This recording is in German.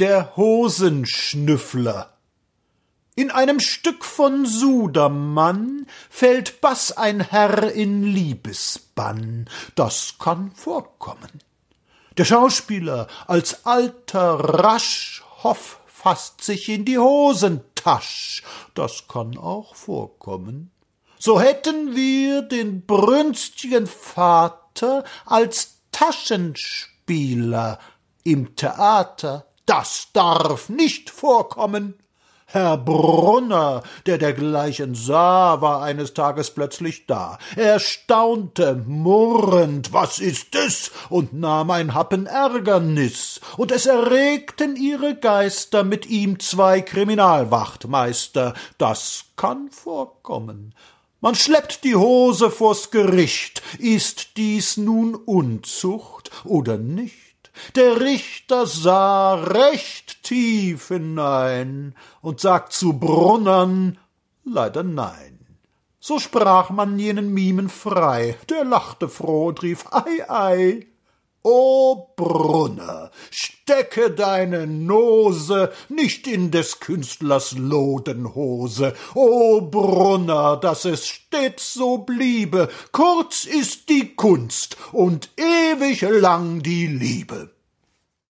Der Hosenschnüffler in einem Stück von Sudermann fällt Bass ein Herr in Liebesbann. Das kann vorkommen. Der Schauspieler als alter rasch Hoff fasst sich in die Hosentasch. Das kann auch vorkommen. So hätten wir den brünstigen Vater als Taschenspieler im Theater. Das darf nicht vorkommen. Herr Brunner, der dergleichen sah, war eines Tages plötzlich da. Er staunte murrend, was ist es? und nahm ein Happen Ärgernis, und es erregten ihre Geister mit ihm zwei Kriminalwachtmeister. Das kann vorkommen. Man schleppt die Hose vors Gericht. Ist dies nun Unzucht oder nicht? Der Richter sah recht tief hinein und sagt zu Brunnern leider nein. So sprach man jenen Mimen frei, der lachte froh und rief Ei, ei. O Brunner, stecke deine Nose nicht in des Künstlers Lodenhose. O Brunner, dass es stets so bliebe, kurz ist die Kunst und ewig lang die Liebe.